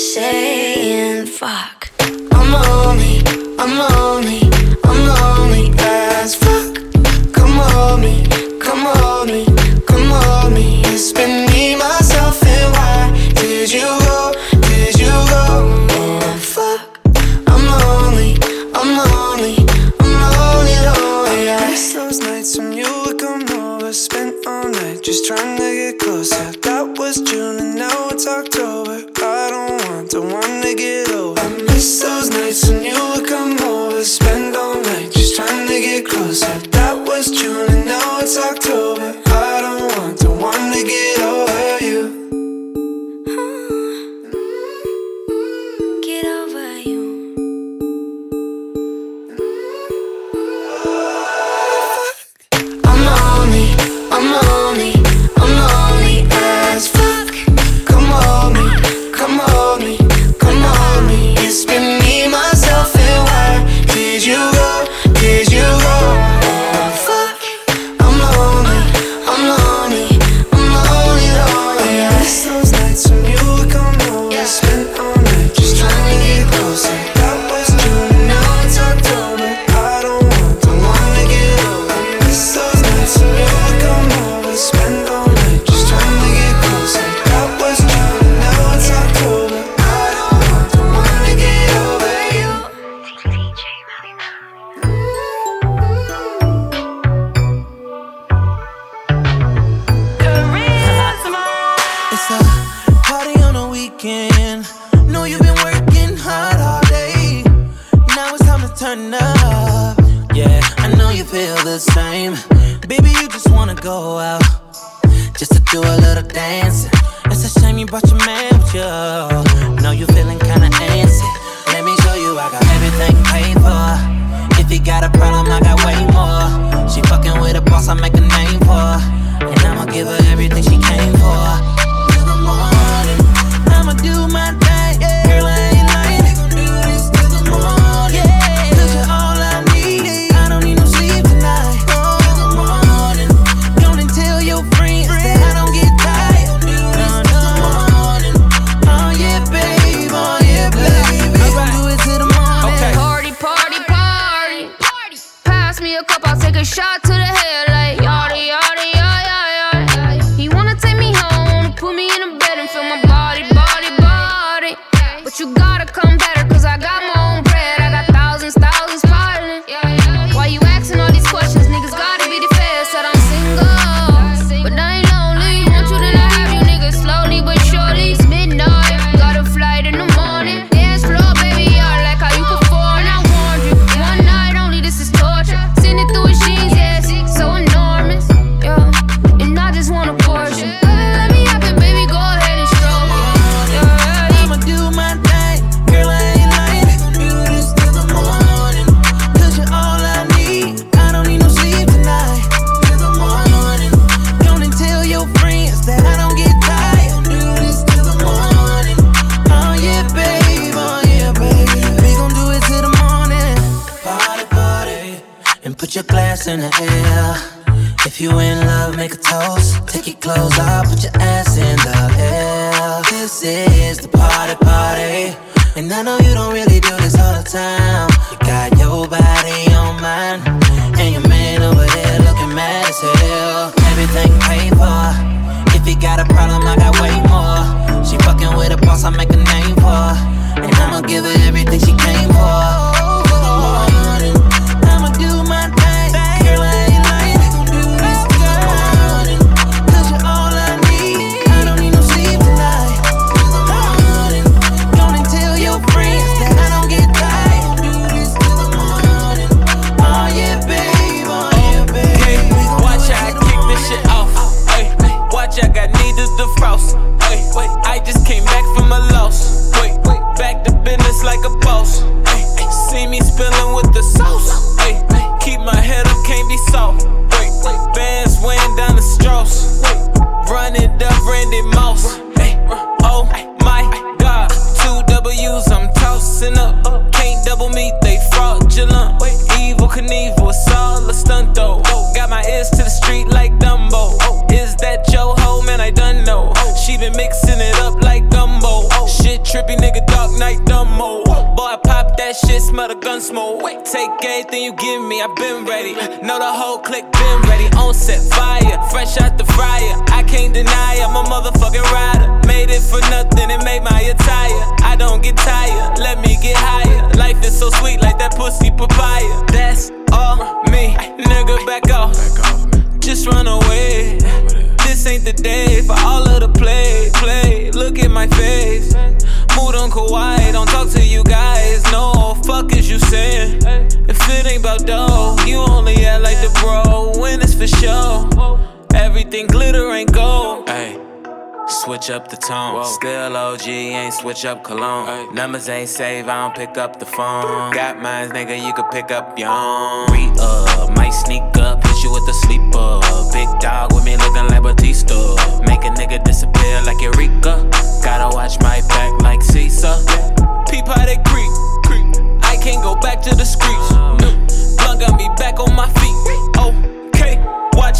saying fuck. I'm lonely, I'm lonely, I'm lonely as fuck. Come on me, come on me, come on me. It's been I've been ready. Know the whole clique been ready. On set, fire, fresh out up the tone. Whoa. Still OG, ain't switch up cologne. Ay. Numbers ain't save, I don't pick up the phone. Got mines, nigga, you can pick up your own. Re up, might sneak up, hit you with the sleeper. Big dog with me looking like Batista. Make a nigga disappear like Eureka. Gotta watch my back like Caesar. Peep how they creep, creep. I can't go back to the streets. Oh. No. Blunt got me back on my feet. Okay,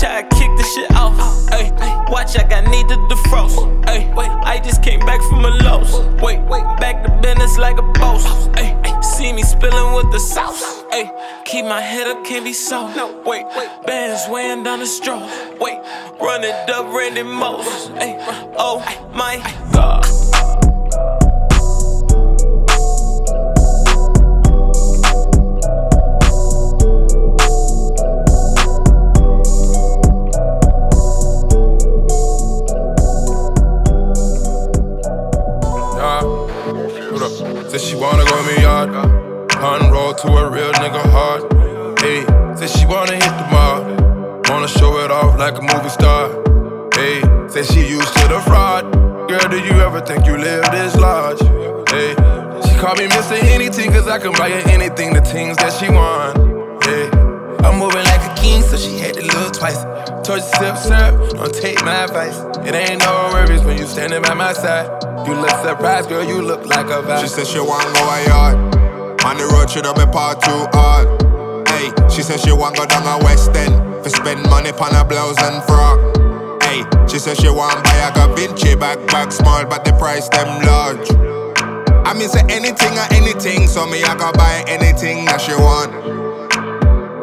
watch how I kick the shit off. Ay. Watch, I got need to defrost. Ay, I just came back from a loss. Wait, wait, back to business like a boss. Ay, see me spilling with the sauce. Ay, keep my head up, can't be soft. No, wait, bands weighing down the straw. Wait, run it up, Randy Moss. Ay, oh my God. To go me yard. Hunting roll to a real nigga heart. Hey, say she wanna hit the mall. Wanna show it off like a movie star. Hey, say she used to the fraud. Girl, do you ever think you live this large? Hey, she call me Mr. Anything, cause I can buy her anything, the things that she want. Hey, I'm moving she had to look twice. Told you sip, sip, don't take my advice. It ain't no worries when you standing by my side. You look surprised, girl, you look like a vibe. She said she wanna go a yard. On the road, she don't be part too hard. Hey, she said she want go down a West End for spend money on a blouse and frock. Hey, she said she want buy a Da Vinci back, back small, but the price them large. I mean, say anything or anything, so me I go buy anything that she want.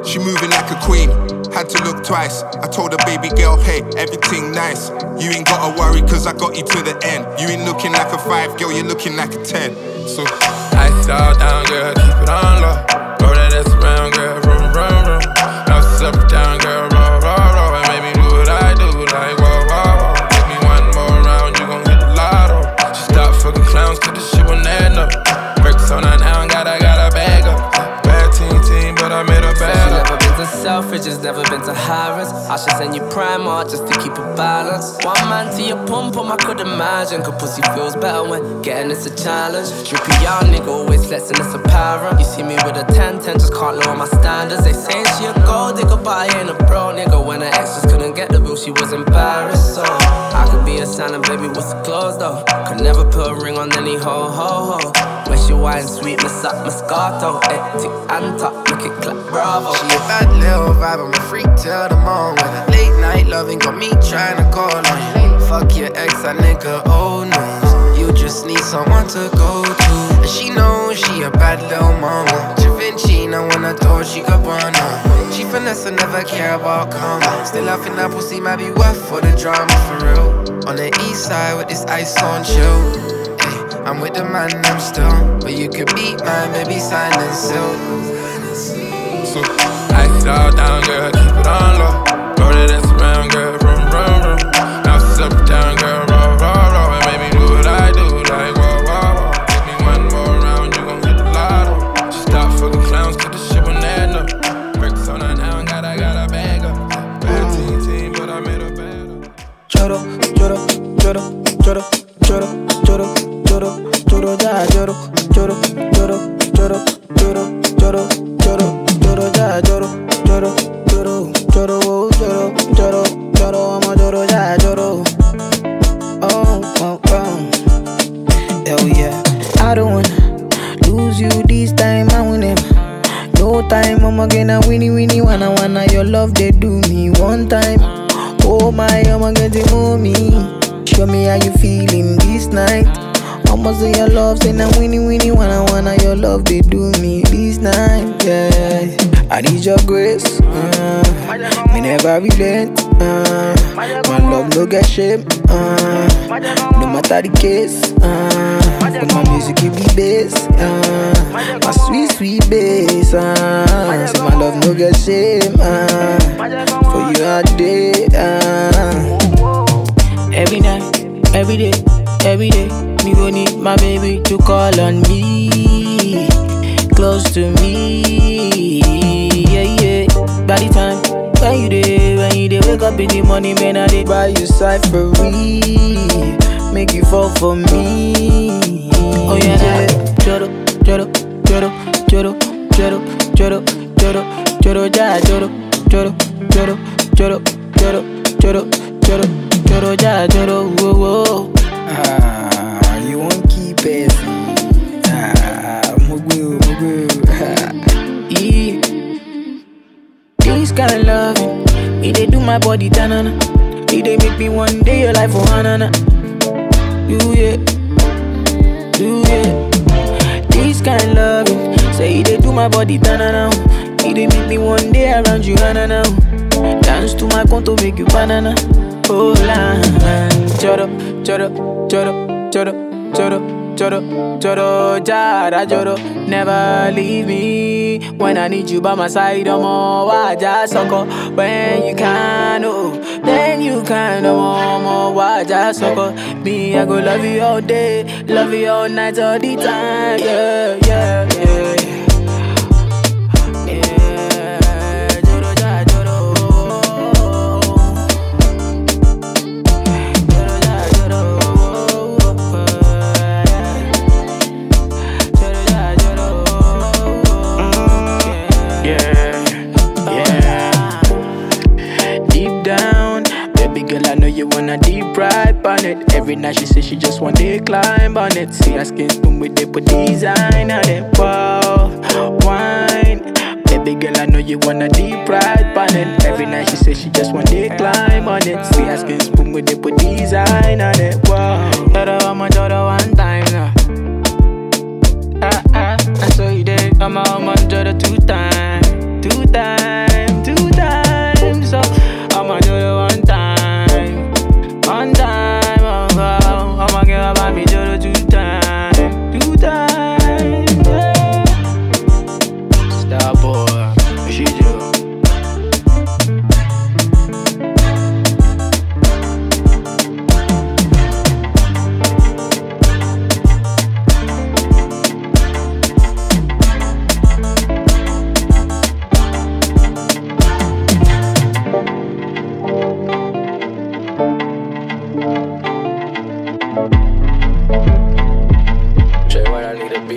She moving like a queen, had to look twice. I told the baby girl, hey, everything nice. You ain't gotta worry, cause I got you to the end. You ain't looking like a five, girl, you're looking like a ten. So it all down, girl, keep it on low. Throw that ass around, girl, Selfridges, never been to Harrods. I should send you Primark just to keep a balance. One man to your pump, pum, I could imagine. Cause pussy feels better when getting it's a challenge. Drippy young nigga, always flexing, it's apparent. You see me with a 10 10, just can't lower my standards. They say she a gold digger, but I ain't a bro nigga. When her extras couldn't get the bill, she was embarrassed. So I could be a Santa baby, what's the clothes though? Could never put a ring on any ho ho ho. When she wine sweet, miss up Moscato, eh, tick and top, make it clap, bravo. She a bad little vibe, I'm a freak till the morning. With late night loving got me trying to call on you. Fuck your ex, that nigga old news. You just need someone to go to. And she knows she a bad little mama. Givenchy, when I thought she could burn her. She finesse and never care about karma. Still, I think that pussy might be worth for the drama for real. On the east side with this ice on chill. I'm with the man, I'm still. But you could beat mine, maybe sign and seal. So, all down, girl, keep it on low. It ass around, girl, rum, shame. Uh, no matter the case. Uh, but my music give me bass. Uh, my sweet sweet bass. Uh, so my love no get shame. Uh, for you all day. Uh. Every night, every day, every day, me go need my baby to call on me, close to me, yeah yeah. By the time when you day, when you day, wake up in the morning, man, I dey buy you cyphery, make you fall for me. Oh yeah, yeah. Joro, joro, joro, joro, joro, joro, joro, joro, ja, joro, joro, joro, joro, joro, joro, joro, joro, ja, joro, whoa, whoa. Ah, you won't keep it. Ah, mugu, mugu. yeah. This kind of loving, it dey do my body tanana. It dey make me one day your life for hanana. You yeah, you yeah. This kind loving, say it dey do my body tanana. It dey make me one day around you hanana. Dance to my conto make you banana. Oh la, choro, choro, choro, choro, choro, choro, choro, jara choro. Never leave me when I need you by my side. I'm all waja soko. When you can, oh, then you can. I'm all waja soko. Me, I go love you all day, love you all night, all the time. Yeah, yeah. Her skin spoon with the design on it. Wow, wine. Baby girl, I know you wanna deep ride it. Every night she say she just want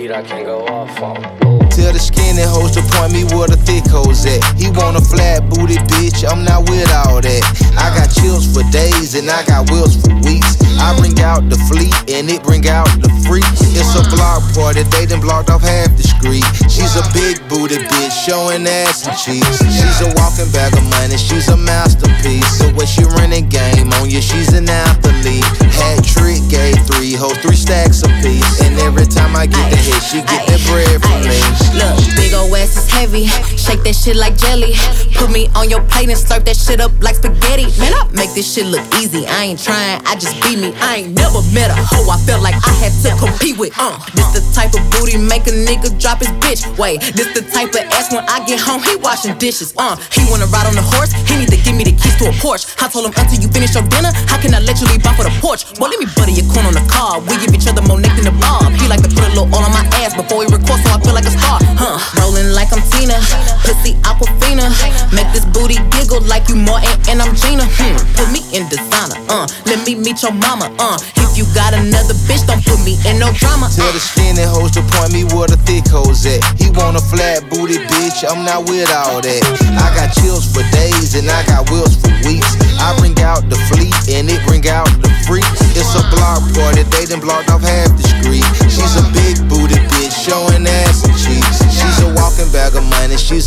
I can go off on. Tell the skinny hoes to point me where the thick hoes at. He want a flat booty bitch, I'm not with all that. I got chills for days and I got wills for weeks. I bring out the fleet and it bring out the freaks. It's a block party, they done blocked off half the street. She's a big booty bitch, showing ass and cheeks. She's a walking bag of money, she's a masterpiece. So when she running game on you, she's an athlete. Hat trick, gave three hoes, three stacks apiece. And every time I get the hit, she get that bread from me. Look, big ol' ass is heavy. Shake that shit like jelly. Put me on your plate and slurp that shit up like spaghetti. Man, I make this shit look easy. I ain't trying, I just be me. I ain't never met a hoe I felt like I had to compete with. Uh, this the type of booty make a nigga drop his bitch. Wait, this the type of ass when I get home, he washing dishes. Uh, he wanna ride on the horse, he need to give me the keys to a Porsche. I told him until you finish your dinner, how can I let you leave off for the porch? Boy, let me butter your corn on the car. We give each other more neck than the bob. He like to put a little all on my ass before he records, so I feel like a star. Huh? Rolling like I'm Tina, pussy Aquafina. Make this booty giggle like you Martin and I'm Gina. Hmm. Put me in designer. Uh, let me meet your mama. Uh, if you got another bitch, don't put me in no drama. Tell the skinny hoes to point me where the thick hoes at. He want a flat booty bitch, I'm not with all that. I got chills for days and I got wheels for weeks. I bring out the fleet and it bring out the freaks. It's a block party, they done blocked off half the street. She's a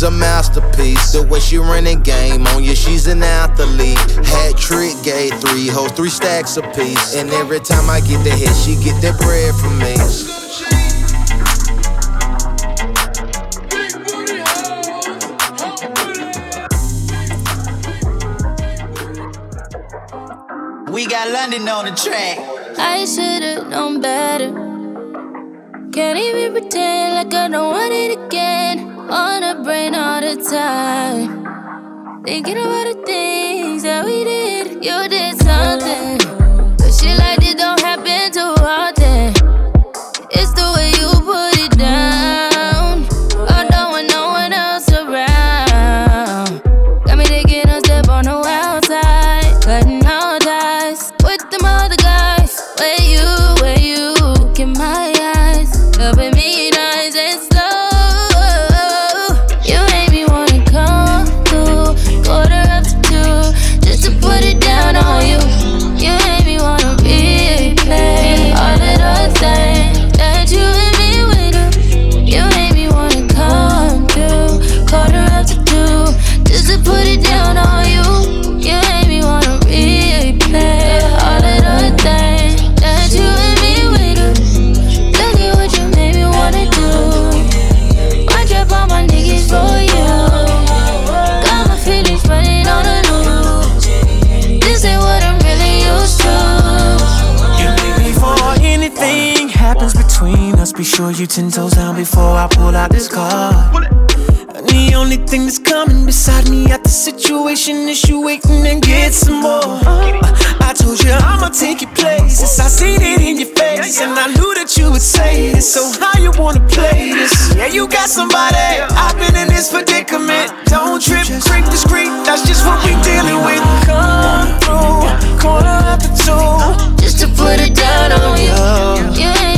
a masterpiece. The way she running game on you, she's an athlete. Hat trick, gave three hoes, three stacks apiece. And every time I get the hit, she get that bread from me. We got London on the track. I should've known better. Can't even pretend like I don't want it again. On the brain all the time. Thinking about the things that we did. You did something. Shit like sure you ten toes down before I pull out this card. And the only thing that's coming beside me at the situation is you waiting and get some more. I told you I'ma take your places. I seen it in your face, and I knew that you would say it. So how you wanna play this? Yeah, you got somebody. I've been in this predicament. Don't trip, creep discreet. That's just what we dealing with. Come through, corner after two, just to put it down on you. You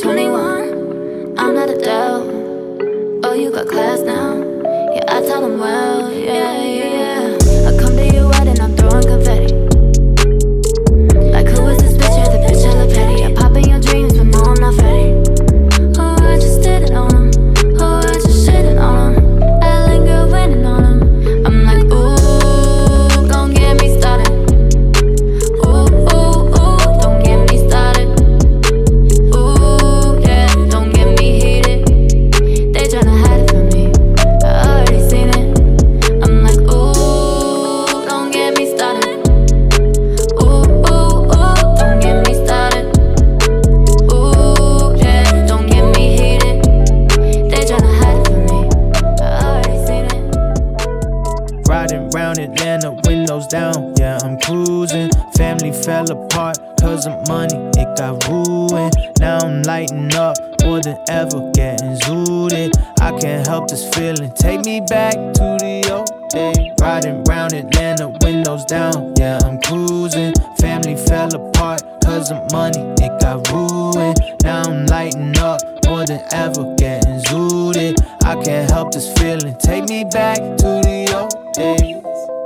21. I'm not Adele. Oh, you got class now. Yeah, I tell them well. Yeah, I'm cruising. Family fell apart cause of money, it got ruined. Now I'm lighting up more than ever, getting zooted. I can't help this feeling, take me back to the old days. Riding round Atlanta, windows down, yeah, I'm cruising. Family fell apart cause of money, it got ruined. Now I'm lighting up more than ever, getting zooted. I can't help this feeling, take me back to the old days.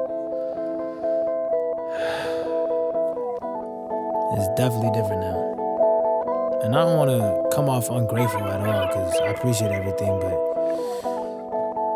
It's definitely different now. And I don't want to come off ungrateful at all because I appreciate everything, but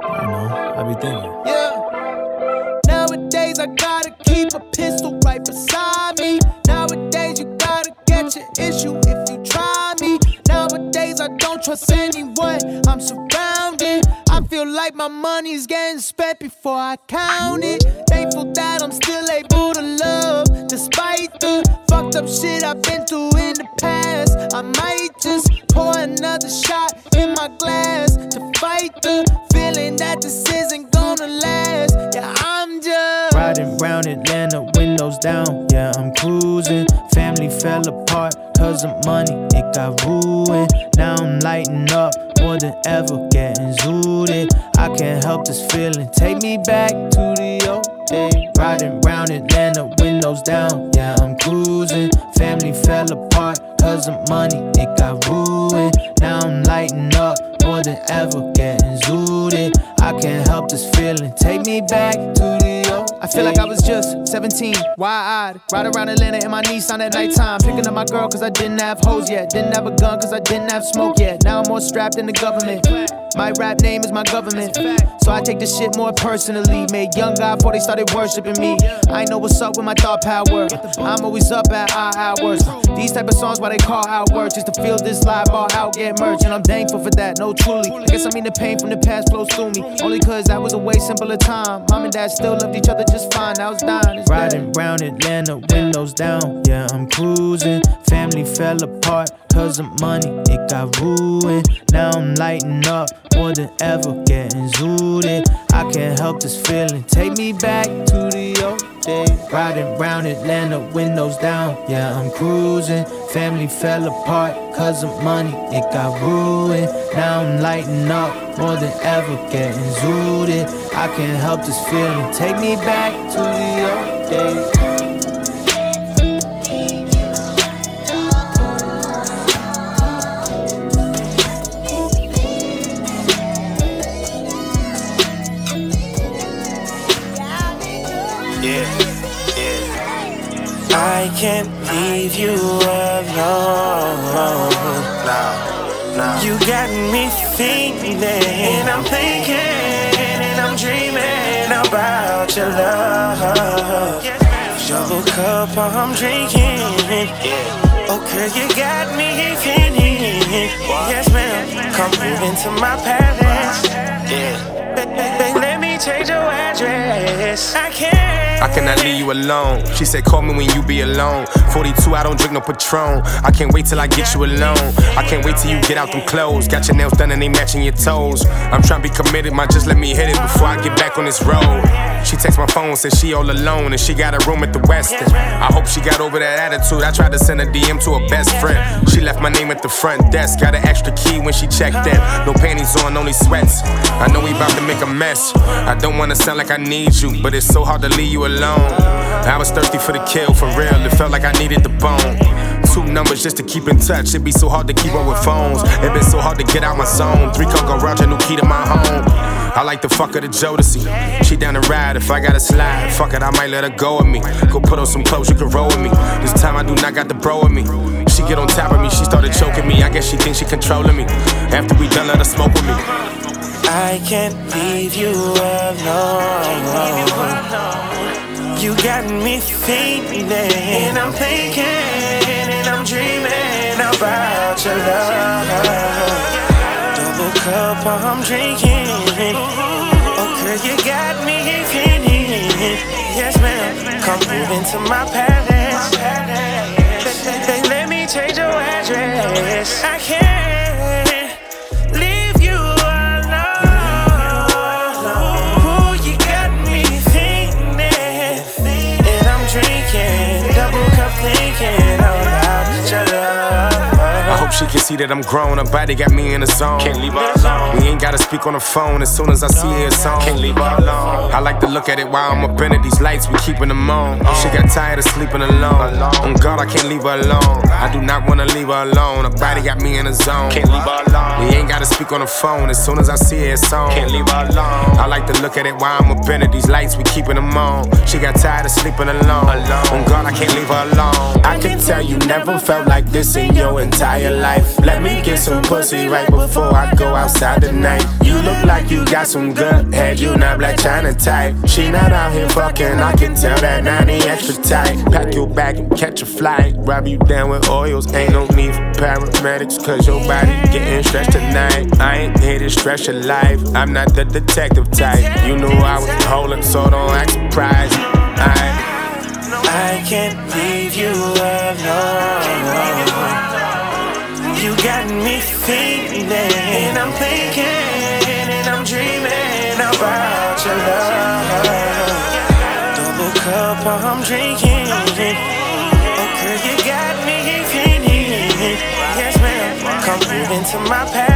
I know. I be thinking. Yeah. Nowadays I gotta keep a pistol right beside me. Nowadays you gotta get your issue if you try me. Nowadays I don't trust anyone I'm surrounded. I feel like my money's getting spent before I count it. Thankful that I'm still able to love despite the fucked up shit I've been through in the past. I might just pour another shot in my glass to fight the feeling that this isn't gonna last. Yeah, I'm just Riding round Atlanta, windows down, yeah, I'm cruising. Family fell apart cause of money, it got ruined. Now I'm lighting up more than ever, getting zooted. I can't help this feeling, take me back to the old days. Riding round Atlanta, windows down, yeah, I'm cruising. Family fell apart cause of money, it got ruined. Now I'm lighting up more than ever, getting zooted. I can't help this feeling, take me back to the old I feel like I was just 17, wide eyed. Ride around Atlanta in my Nissan at nighttime. Picking up my girl cause I didn't have hoes yet. Didn't have a gun cause I didn't have smoke yet. Now I'm more strapped than the government. My rap name is my government. So I take this shit more personally. Made young guy before they started worshiping me. I know what's up with my thought power. I'm always up at our hours. These type of songs why they call out work. Just to feel this live ball out, get merch. And I'm thankful for that, no truly. I guess I mean the pain from the past flows through me. Only cause that was a way simpler time. Mom and dad still loved each other just fine. I was dying. Riding round Atlanta, windows down, yeah, I'm cruising. Family fell apart cause of money, it got ruined. Now I'm lighting up more than ever, getting zooted. I can't help this feeling, take me back to the old days. Riding round Atlanta, windows down, yeah, I'm cruising. Family fell apart cause of money, it got ruined. Now I'm lighting up more than ever, getting zooted. I can't help this feeling, take me back to the old days. Yeah, yeah. I can't leave you alone. No, no. You got me thinking, and I'm thinking, and I'm dreaming about your love. Double cup, I'm drinking. Oh, girl, you got me feeling. Yes, ma'am. Come move into my palace. Yeah. Change your address. I can't. I cannot leave you alone. She said, call me when you be alone. 42, I don't drink no Patron. I can't wait till I get you alone. I can't wait till you get out them clothes. Got your nails done and they matching your toes. I'm trying to be committed, my just let me hit it before I get back on this road. She texts my phone, says she all alone and she got a room at the Westin. I hope she got over that attitude. I tried to send a DM to her best friend. She left my name at the front desk. Got an extra key when she checked in. No panties on, only sweats. I know we about to make a mess. I don't wanna sound like I need you, but it's so hard to leave you alone. I was thirsty for the kill, for real. It felt like I needed the bone. Two numbers just to keep in touch. It'd be so hard to keep up with phones. It been so hard to get out my zone. Three Coco Roger, new key to my home. I like the fuck of the Jodeci. She down the ride if I gotta slide. Fuck it, I might let her go with me. Go put on some clothes, you can roll with me. This time I do not got the bro with me. She get on top of me, she started choking me. I guess she thinks she controlling me. After we done, let her smoke with me. I can't leave you alone. You got me thinking, and I'm thinking, and I'm dreaming about your love. Double cup, I'm drinking. Oh, girl, you got me feeling. Yes, ma'am. Come move into my palace. They let me change your address. Can see that I'm grown. Her body got me in the zone. Can't leave her alone. We ain't gotta speak on the phone as soon as I see her song. Can't leave her alone. I like to look at it while I'm up in it. These lights, we keeping them on. Uh. She got tired of sleeping alone. On God, I can't leave her alone. I do not wanna leave her alone. Her body got me in the zone. Can't leave her alone. We ain't gotta speak on the phone as soon as I see her song. Can't leave her alone. I like to look at it while I'm up in it. These lights, we keeping them on. She got tired of sleeping alone. On God, I can't leave her alone. I can tell you never felt like this in your entire life. Let me get some pussy right before I go outside tonight. You look like you got some good head, you not Blac Chyna type. She not out here fucking, I can tell that 90 extra tight. Pack your bag and catch a flight. Rob you down with oils, ain't no need for paramedics, cause your body getting stretched tonight. I ain't here to stress your life, I'm not the detective type. You knew I was holding, so don't act surprised. Into my palace.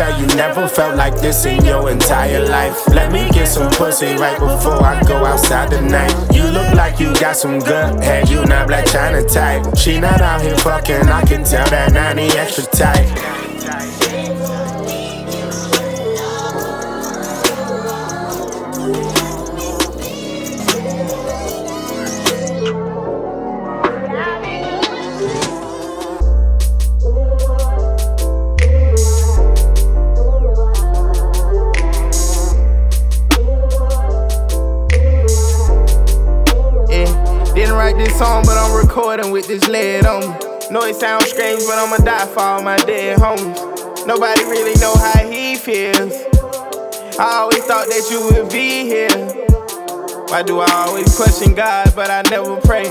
You never felt like this in your entire life. Let me get some pussy right before I go outside tonight. You look like you got some good head, you not Blac Chyna type. She not out here fucking, I can tell that 90 extra tight. Know it sounds strange, but I'ma die for all my dead homies. Nobody really know how he feels. I always thought that you would be here. Why do I always question God, but I never pray?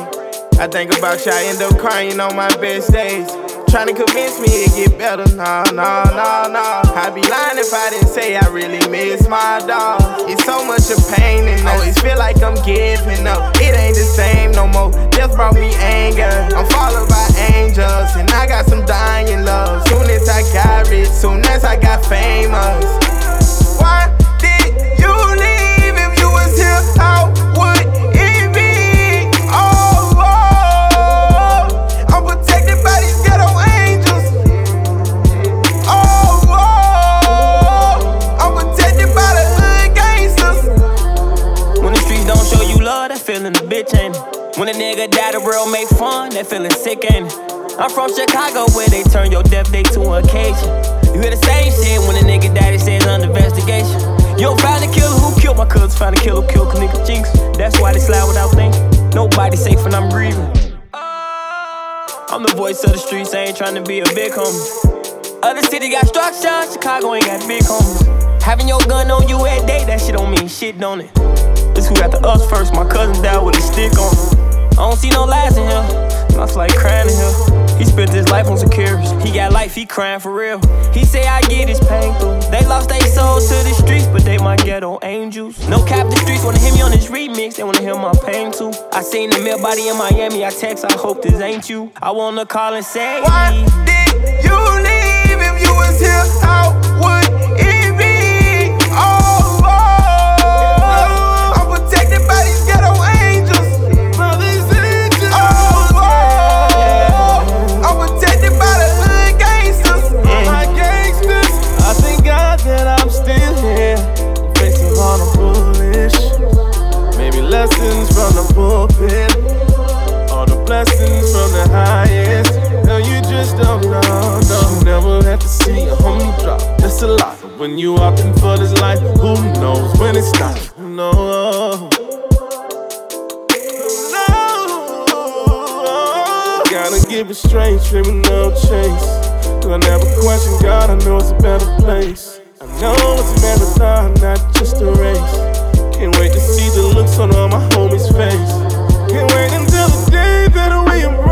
I think about you, I end up crying on my best days. Trying to convince me it get better, nah, nah, nah, nah. I'd be lying if I didn't say I really miss my dog. It's so much of pain and I always feel like I'm giving up. It ain't the same no more. Death brought me anger. I'm followed by angels, and I got some dying love. Soon as I got rich, soon as I got famous. Feeling the bitch, ain't? When a nigga die, the world make fun, that feeling sick, ain't? I'm from Chicago where they turn your death day to an occasion. You hear the same shit when a nigga die, they say it's under investigation. You don't find the killer who killed my cousin, find the killer who killed nigga Jinx. That's why they slide without thinking. Nobody safe when I'm grieving. Oh. I'm the voice of the streets, I ain't trying to be a big homie. Other city got structure, Chicago ain't got big homies. Having your gun on you at day, that shit don't mean shit, don't it? Who got the us first, my cousin died with a stick on him. I don't see no lies in here, Mouth like crying in here. He spent his life on securities. He got life, he crying for real. He say I get his pain through. They lost their souls to the streets, but they my ghetto angels. No cap, the streets wanna hear me on this remix, they wanna hear my pain too. I seen the mill body in Miami, I text, I hope this ain't you. I wanna call and say, Why see a homie drop. That's a lot. When you opting for this life, who knows when it stops? No. Gotta give it straight, trimming no chase. Cause I never question God, I know it's a better place. I know it's a marathon, not just a race. Can't wait to see the looks on all my homies' face. Can't wait until the day that we embrace.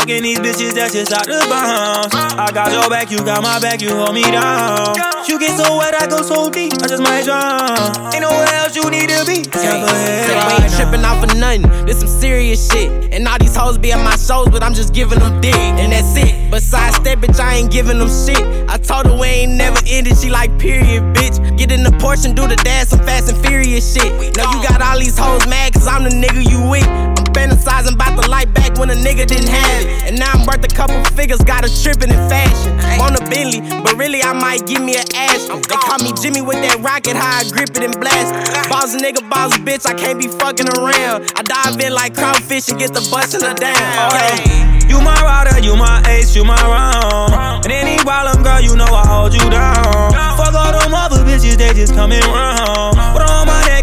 Fucking these bitches, that's just out the bounds. I got your back, you got my back, you hold me down. You get so wet, I go so deep, I just might drown. Ain't nowhere else you need to be. Head we ain't tripping off of nothing. This some serious shit. And all these hoes be at my shows, but I'm just giving them dick. And that's it. Besides that, bitch, I ain't giving them shit. I told her we ain't never ended. She like, period, bitch. Get in the Porsche and do the dance, some fast and furious shit. Know you oh. got all these hoes mad, cause I'm the nigga you with. I'm fantasizing about the light back when a nigga didn't have it. And now I'm worth a couple figures, got a trippin' in fashion. Want a Bentley, but really I might give me an ash. They call me Jimmy with that rocket, how I grip it and blast. Boss nigga, boss bitch, I can't be fucking around. I dive in like crawfish and get the bustin' her down. Yeah. You my rider, you my ace, you my round. And any problem, girl, you know I hold you down. Fuck all them other bitches, they just coming round.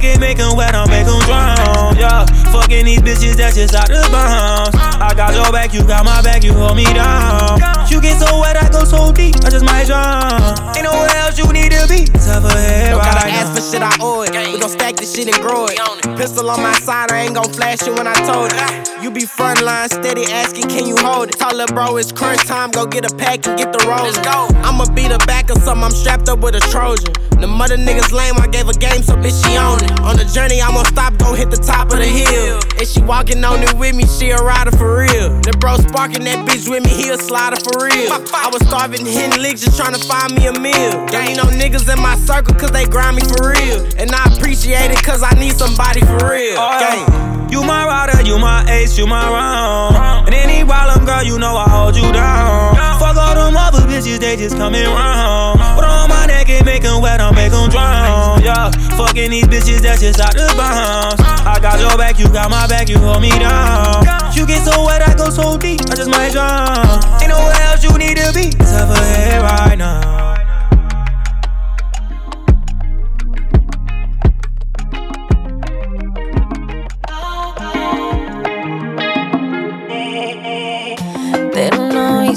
And make 'em wet, I make 'em drown. Yeah, fucking these bitches, that's just out the bounds. I got your back, you got my back, you hold me down. You get so wet, I go so deep, I just might drown. Ain't nowhere else you need to be. Top of head Don't gotta right ask now. for shit I owe it. We gon' stack this shit and grow it. Pistol on my side, I ain't gon' flash it when I told it. You be front line, steady asking, can you hold it? Tell her, bro, it's crunch time, go get a pack and get the roll. Let's go. I'ma be the back or something, I'm strapped up with a Trojan. The mother niggas lame, I gave a game, so bitch, she own it. On the journey, I won't stop, go hit the top of the hill. And she walking on it with me, she a rider for real. The bro sparking that bitch with me, he a slider for real. I was starving, hitting licks, just trying to find me a meal. Don't need no niggas in my circle, cause they grind me for real. And I appreciate it, cause I need somebody for real. Oh. You my rider, you my ace, you my round. And any problem, girl, you know I hold you down. Fuck all them other bitches, they just coming round. Put on my neck and make 'em wet, I make 'em drown. Yeah, fucking these bitches, that's just out the bounds. I got your back, you got my back, you hold me down. You get so wet, I go so deep, I just might drown. Ain't nowhere else you need to be. Top of head right now.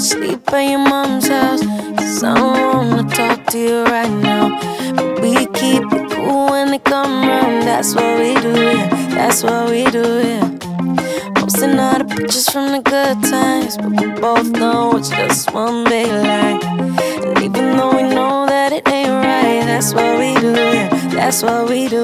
Sleep at your mom's house. Cause I don't wanna talk to you right now. But we keep it cool when they come round, that's what we do, yeah. That's what we do, yeah. Posting all the pictures from the good times, but we both know it's just one big lie. And even though we know that it ain't right, that's what we do, yeah. That's what we do,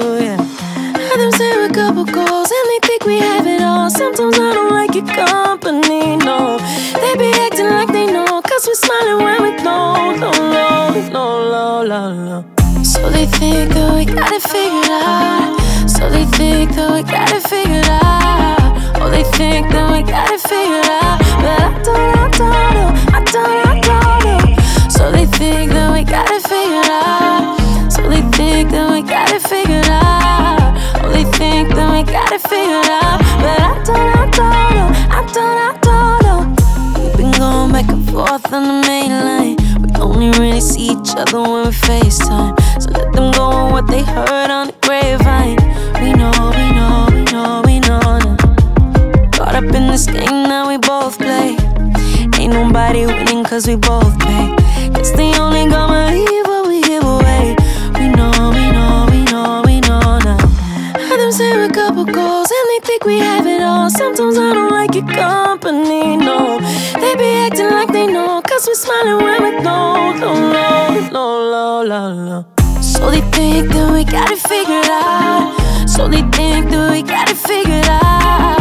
yeah. Others have a couple goals and they think we have it all. Sometimes I don't like your company, no. They be acting like they know, cause we're smiling when we don't. No, no, no, no, no, no. So they think that we got it figured out. So they think that we got it figured out. Oh, they think that we got it figured out. But I don't, I don't know. I don't, I don't know. So they think that we got it we got it figured out. But I don't, I don't know. Oh, I don't, I don't know. Oh. We've been going back and forth on the main line. We only really see each other when we FaceTime. So let them go on what they heard on the grapevine. We know, we know, we know, we know now. Caught up in this game that we both play. Ain't nobody winning cause we both pay. Guess they only gonna company, no. They be acting like they know, cause we're smiling when we. No, no, no, no, no, no. So they think that we got it figured out. So they think that we got it figured out.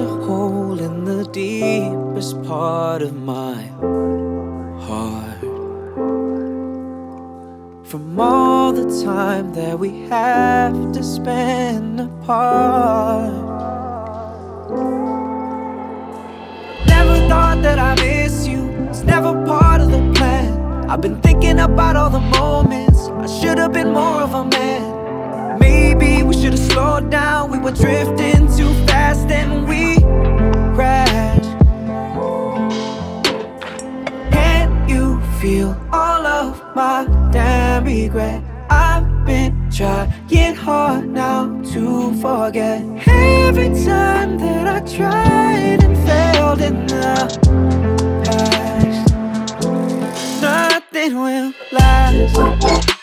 A hole in the deepest part of my heart. From all the time that we have to spend apart. Never thought that I miss you, it's never part of the plan. I've been thinking about all the moments, I should have been more of a man. Maybe we should have slowed down, we were drifting too fast and crash. Can you feel all of my damn regret? I've been trying hard now to forget. Every time that I tried and failed in the past, nothing will last.